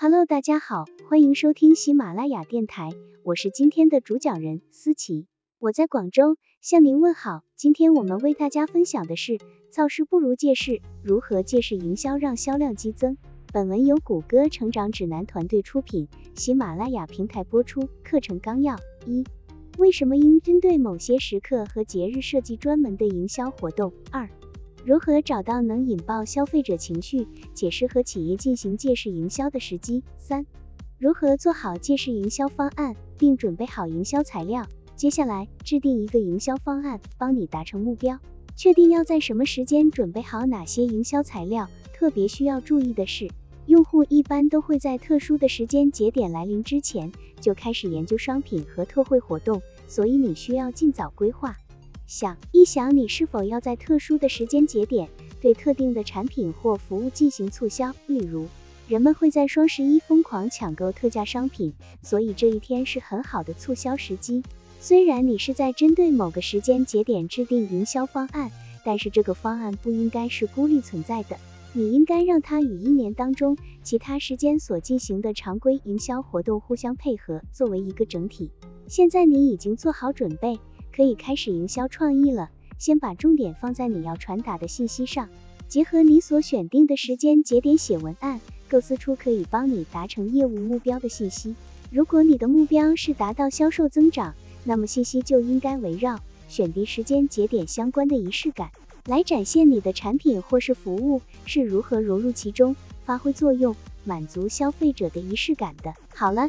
Hello，大家好，欢迎收听喜马拉雅电台，我是今天的主讲人思琪，我在广州向您问好。今天我们为大家分享的是造势不如借势，如何借势营销让销量激增。本文由谷歌成长指南团队出品，喜马拉雅平台播出。课程纲要：一、为什么应针对某些时刻和节日设计专门的营销活动？二、如何找到能引爆消费者情绪且适合企业进行借势营销的时机？三、如何做好借势营销方案并准备好营销材料？接下来制定一个营销方案，帮你达成目标。确定要在什么时间准备好哪些营销材料。特别需要注意的是，用户一般都会在特殊的时间节点来临之前就开始研究商品和特惠活动，所以你需要尽早规划。想一想，你是否要在特殊的时间节点对特定的产品或服务进行促销？例如，人们会在双十一疯狂抢购特价商品，所以这一天是很好的促销时机。虽然你是在针对某个时间节点制定营销方案，但是这个方案不应该是孤立存在的。你应该让它与一年当中其他时间所进行的常规营销活动互相配合，作为一个整体。现在你已经做好准备，可以开始营销创意了。先把重点放在你要传达的信息上，结合你所选定的时间节点写文案，构思出可以帮你达成业务目标的信息。如果你的目标是达到销售增长，那么信息就应该围绕选定时间节点相关的仪式感。来展现你的产品或是服务是如何融入其中，发挥作用，满足消费者的仪式感的。好了，